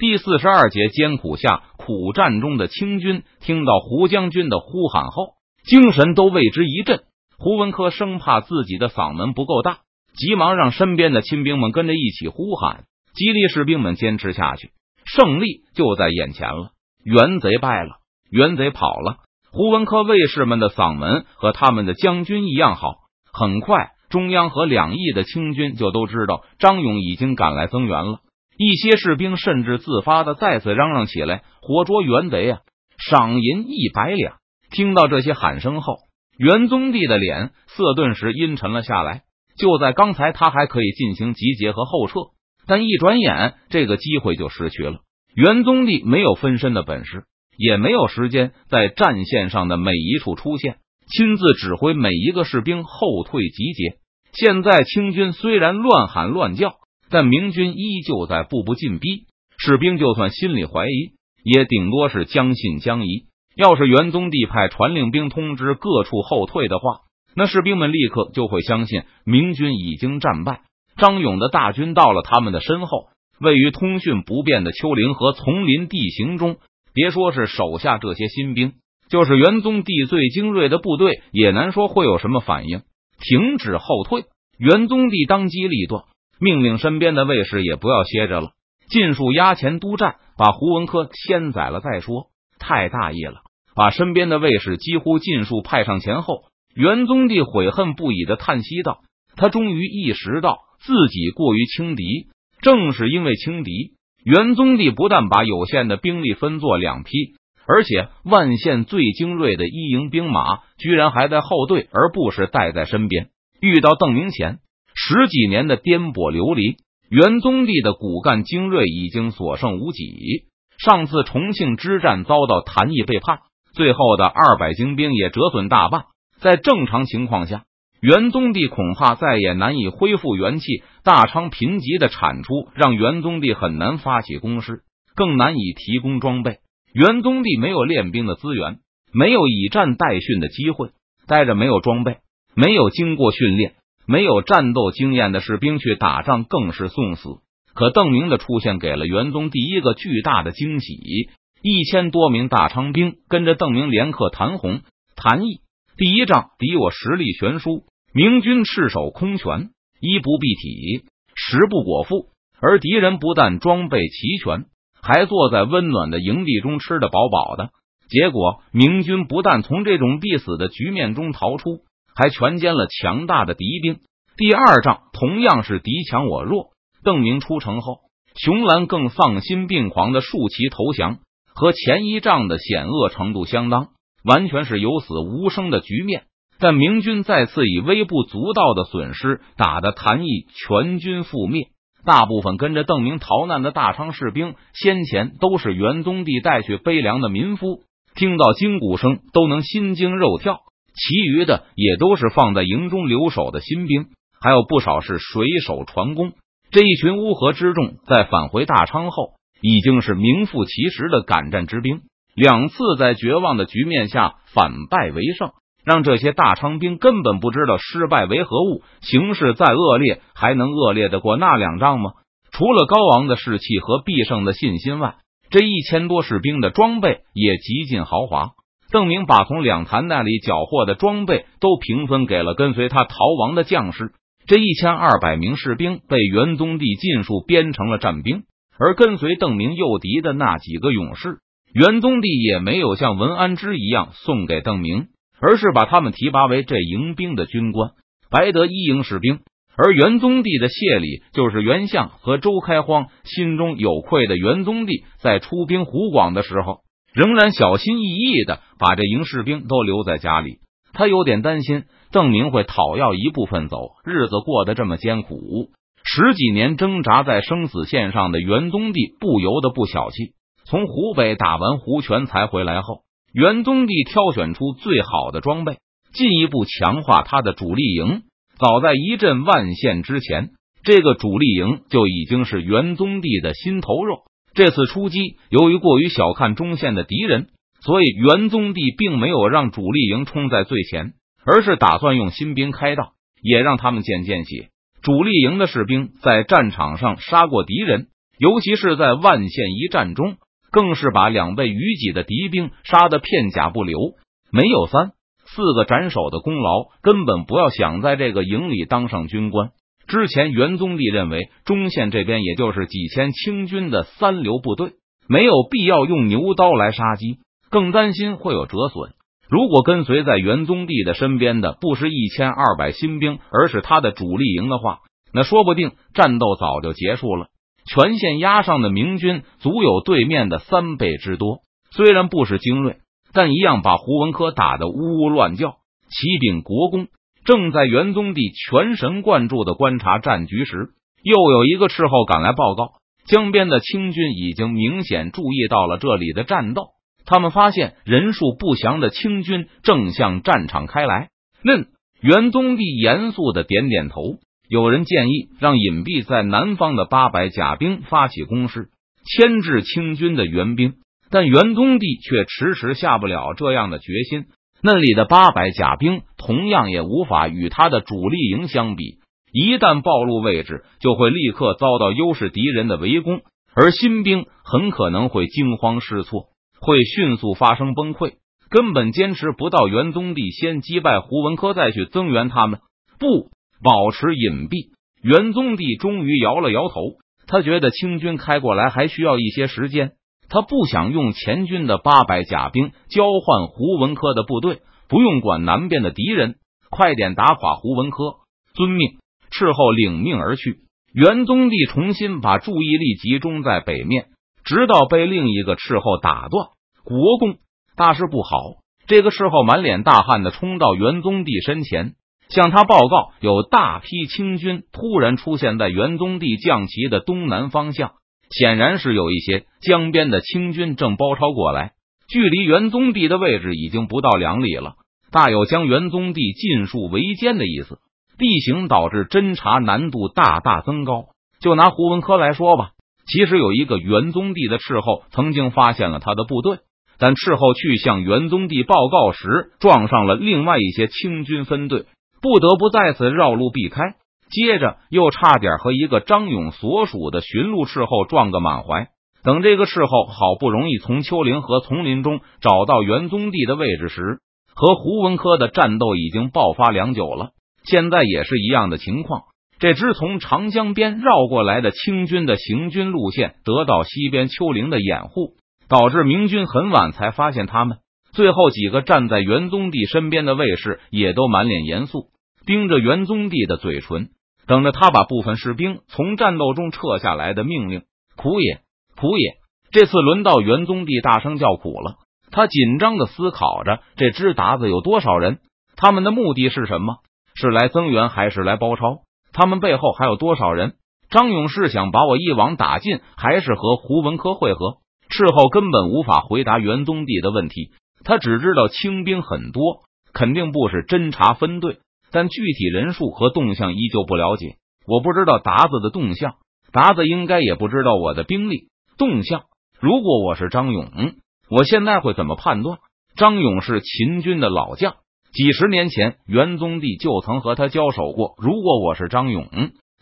第四十二节艰苦下苦战中的清军听到胡将军的呼喊后，精神都为之一振。胡文科生怕自己的嗓门不够大，急忙让身边的亲兵们跟着一起呼喊，激励士兵们坚持下去。胜利就在眼前了，元贼败了，元贼跑了。胡文科卫士们的嗓门和他们的将军一样好。很快，中央和两翼的清军就都知道张勇已经赶来增援了。一些士兵甚至自发的再次嚷嚷起来：“活捉元贼啊！赏银一百两！”听到这些喊声后，元宗帝的脸色顿时阴沉了下来。就在刚才，他还可以进行集结和后撤，但一转眼，这个机会就失去了。元宗帝没有分身的本事，也没有时间在战线上的每一处出现，亲自指挥每一个士兵后退集结。现在清军虽然乱喊乱叫。但明军依旧在步步进逼，士兵就算心里怀疑，也顶多是将信将疑。要是元宗帝派传令兵通知各处后退的话，那士兵们立刻就会相信明军已经战败。张勇的大军到了他们的身后，位于通讯不便的丘陵和丛林地形中，别说是手下这些新兵，就是元宗帝最精锐的部队，也难说会有什么反应。停止后退，元宗帝当机立断。命令身边的卫士也不要歇着了，尽数压前督战，把胡文科先宰了再说。太大意了，把身边的卫士几乎尽数派上前后。元宗帝悔恨不已的叹息道：“他终于意识到自己过于轻敌，正是因为轻敌，元宗帝不但把有限的兵力分作两批，而且万县最精锐的一营兵马居然还在后队，而不是带在身边。遇到邓明前。”十几年的颠簸流离，元宗帝的骨干精锐已经所剩无几。上次重庆之战遭到谭毅背叛，最后的二百精兵也折损大半。在正常情况下，元宗帝恐怕再也难以恢复元气。大昌贫瘠的产出让元宗帝很难发起攻势，更难以提供装备。元宗帝没有练兵的资源，没有以战代训的机会，带着没有装备、没有经过训练。没有战斗经验的士兵去打仗更是送死。可邓明的出现给了元宗第一个巨大的惊喜，一千多名大昌兵跟着邓明连克谭红、谭毅。第一仗敌我实力悬殊，明军赤手空拳，衣不蔽体，食不果腹，而敌人不但装备齐全，还坐在温暖的营地中吃得饱饱的。结果明军不但从这种必死的局面中逃出。还全歼了强大的敌兵。第二仗同样是敌强我弱。邓明出城后，熊兰更丧心病狂的竖旗投降，和前一仗的险恶程度相当，完全是有死无生的局面。但明军再次以微不足道的损失打得谭毅全军覆灭。大部分跟着邓明逃难的大昌士兵，先前都是元宗帝带去悲粮的民夫，听到金鼓声都能心惊肉跳。其余的也都是放在营中留守的新兵，还有不少是水手船工。这一群乌合之众，在返回大昌后，已经是名副其实的敢战之兵。两次在绝望的局面下反败为胜，让这些大昌兵根本不知道失败为何物。形势再恶劣，还能恶劣的过那两仗吗？除了高昂的士气和必胜的信心外，这一千多士兵的装备也极尽豪华。邓明把从两坛那里缴获的装备都平分给了跟随他逃亡的将士。这一千二百名士兵被元宗帝尽数编成了战兵，而跟随邓明诱敌的那几个勇士，元宗帝也没有像文安之一样送给邓明，而是把他们提拔为这营兵的军官，白得一营士兵。而元宗帝的谢礼，就是袁相和周开荒心中有愧的元宗帝在出兵湖广的时候。仍然小心翼翼的把这营士兵都留在家里，他有点担心邓明会讨要一部分走。日子过得这么艰苦，十几年挣扎在生死线上的元宗帝不由得不小气。从湖北打完胡全才回来后，元宗帝挑选出最好的装备，进一步强化他的主力营。早在一阵万县之前，这个主力营就已经是元宗帝的心头肉。这次出击，由于过于小看中线的敌人，所以元宗帝并没有让主力营冲在最前，而是打算用新兵开道，也让他们见见血。主力营的士兵在战场上杀过敌人，尤其是在万县一战中，更是把两倍于己的敌兵杀得片甲不留，没有三四个斩首的功劳，根本不要想在这个营里当上军官。之前元宗帝认为中县这边也就是几千清军的三流部队，没有必要用牛刀来杀鸡，更担心会有折损。如果跟随在元宗帝的身边的不是一千二百新兵，而是他的主力营的话，那说不定战斗早就结束了。全线压上的明军足有对面的三倍之多，虽然不是精锐，但一样把胡文科打得呜呜乱叫。启禀国公。正在元宗帝全神贯注的观察战局时，又有一个斥候赶来报告：江边的清军已经明显注意到了这里的战斗。他们发现人数不详的清军正向战场开来。嫩元宗帝严肃的点点头。有人建议让隐蔽在南方的八百甲兵发起攻势，牵制清军的援兵，但元宗帝却迟迟下不了这样的决心。那里的八百甲兵同样也无法与他的主力营相比，一旦暴露位置，就会立刻遭到优势敌人的围攻，而新兵很可能会惊慌失措，会迅速发生崩溃，根本坚持不到元宗帝先击败胡文科再去增援他们。不保持隐蔽，元宗帝终于摇了摇头，他觉得清军开过来还需要一些时间。他不想用前军的八百甲兵交换胡文科的部队，不用管南边的敌人，快点打垮胡文科。遵命，斥候领命而去。元宗帝重新把注意力集中在北面，直到被另一个斥候打断。国公，大事不好！这个斥候满脸大汗的冲到元宗帝身前，向他报告：有大批清军突然出现在元宗帝将旗的东南方向。显然是有一些江边的清军正包抄过来，距离元宗帝的位置已经不到两里了，大有将元宗帝尽数围歼的意思。地形导致侦查难度大大增高。就拿胡文科来说吧，其实有一个元宗帝的斥候曾经发现了他的部队，但斥候去向元宗帝报告时，撞上了另外一些清军分队，不得不再次绕路避开。接着又差点和一个张勇所属的巡路斥候撞个满怀。等这个斥候好不容易从丘陵和丛林中找到元宗帝的位置时，和胡文科的战斗已经爆发良久了。现在也是一样的情况。这支从长江边绕过来的清军的行军路线得到西边丘陵的掩护，导致明军很晚才发现他们。最后几个站在元宗帝身边的卫士也都满脸严肃，盯着元宗帝的嘴唇。等着他把部分士兵从战斗中撤下来的命令。苦也，苦也！这次轮到元宗帝大声叫苦了。他紧张的思考着：这支鞑子有多少人？他们的目的是什么？是来增援还是来包抄？他们背后还有多少人？张勇是想把我一网打尽，还是和胡文科会合？事后根本无法回答元宗帝的问题。他只知道清兵很多，肯定不是侦察分队。但具体人数和动向依旧不了解，我不知道达子的动向，达子应该也不知道我的兵力动向。如果我是张勇，我现在会怎么判断？张勇是秦军的老将，几十年前元宗帝就曾和他交手过。如果我是张勇，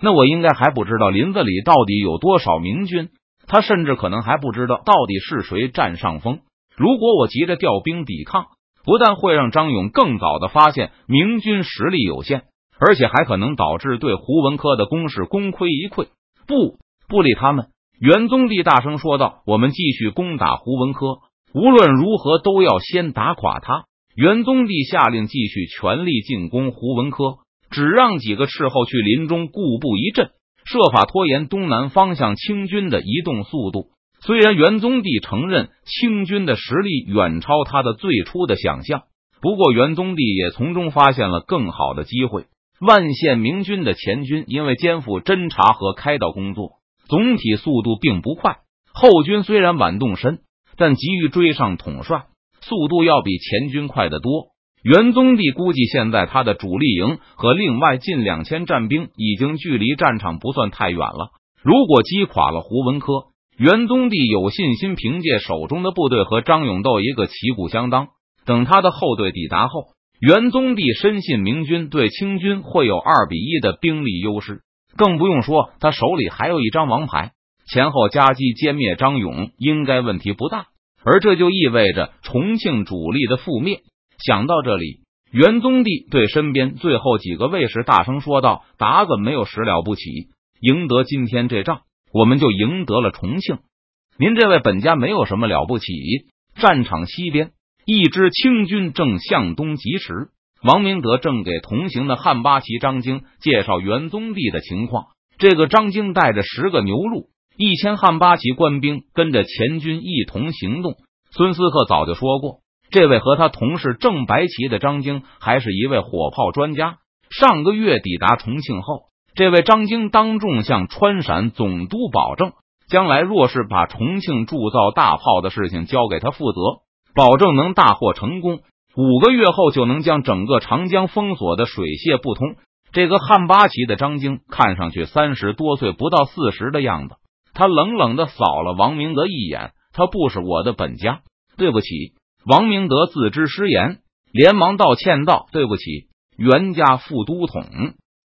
那我应该还不知道林子里到底有多少明军，他甚至可能还不知道到底是谁占上风。如果我急着调兵抵抗。不但会让张勇更早的发现明军实力有限，而且还可能导致对胡文科的攻势功亏一篑。不，不理他们。元宗帝大声说道：“我们继续攻打胡文科，无论如何都要先打垮他。”元宗帝下令继续全力进攻胡文科，只让几个斥候去林中固步一阵，设法拖延东南方向清军的移动速度。虽然元宗帝承认清军的实力远超他的最初的想象，不过元宗帝也从中发现了更好的机会。万县明军的前军因为肩负侦察和开道工作，总体速度并不快；后军虽然晚动身，但急于追上统帅，速度要比前军快得多。元宗帝估计，现在他的主力营和另外近两千战兵已经距离战场不算太远了。如果击垮了胡文科，元宗帝有信心凭借手中的部队和张永斗一个旗鼓相当。等他的后队抵达后，元宗帝深信明军对清军会有二比一的兵力优势，更不用说他手里还有一张王牌，前后夹击歼灭张勇，应该问题不大。而这就意味着重庆主力的覆灭。想到这里，元宗帝对身边最后几个卫士大声说道：“达子没有什了不起，赢得今天这仗，我们就赢得了重庆。您这位本家没有什么了不起。”战场西边，一支清军正向东疾驰。王明德正给同行的汉八旗张京介绍元宗帝的情况。这个张京带着十个牛录、一千汉八旗官兵，跟着前军一同行动。孙思克早就说过，这位和他同是正白旗的张京，还是一位火炮专家。上个月抵达重庆后，这位张京当众向川陕总督保证，将来若是把重庆铸造大炮的事情交给他负责，保证能大获成功。五个月后就能将整个长江封锁的水泄不通。这个汉八旗的张京看上去三十多岁，不到四十的样子。他冷冷的扫了王明德一眼，他不是我的本家，对不起。王明德自知失言，连忙道歉道：“对不起，袁家副都统。”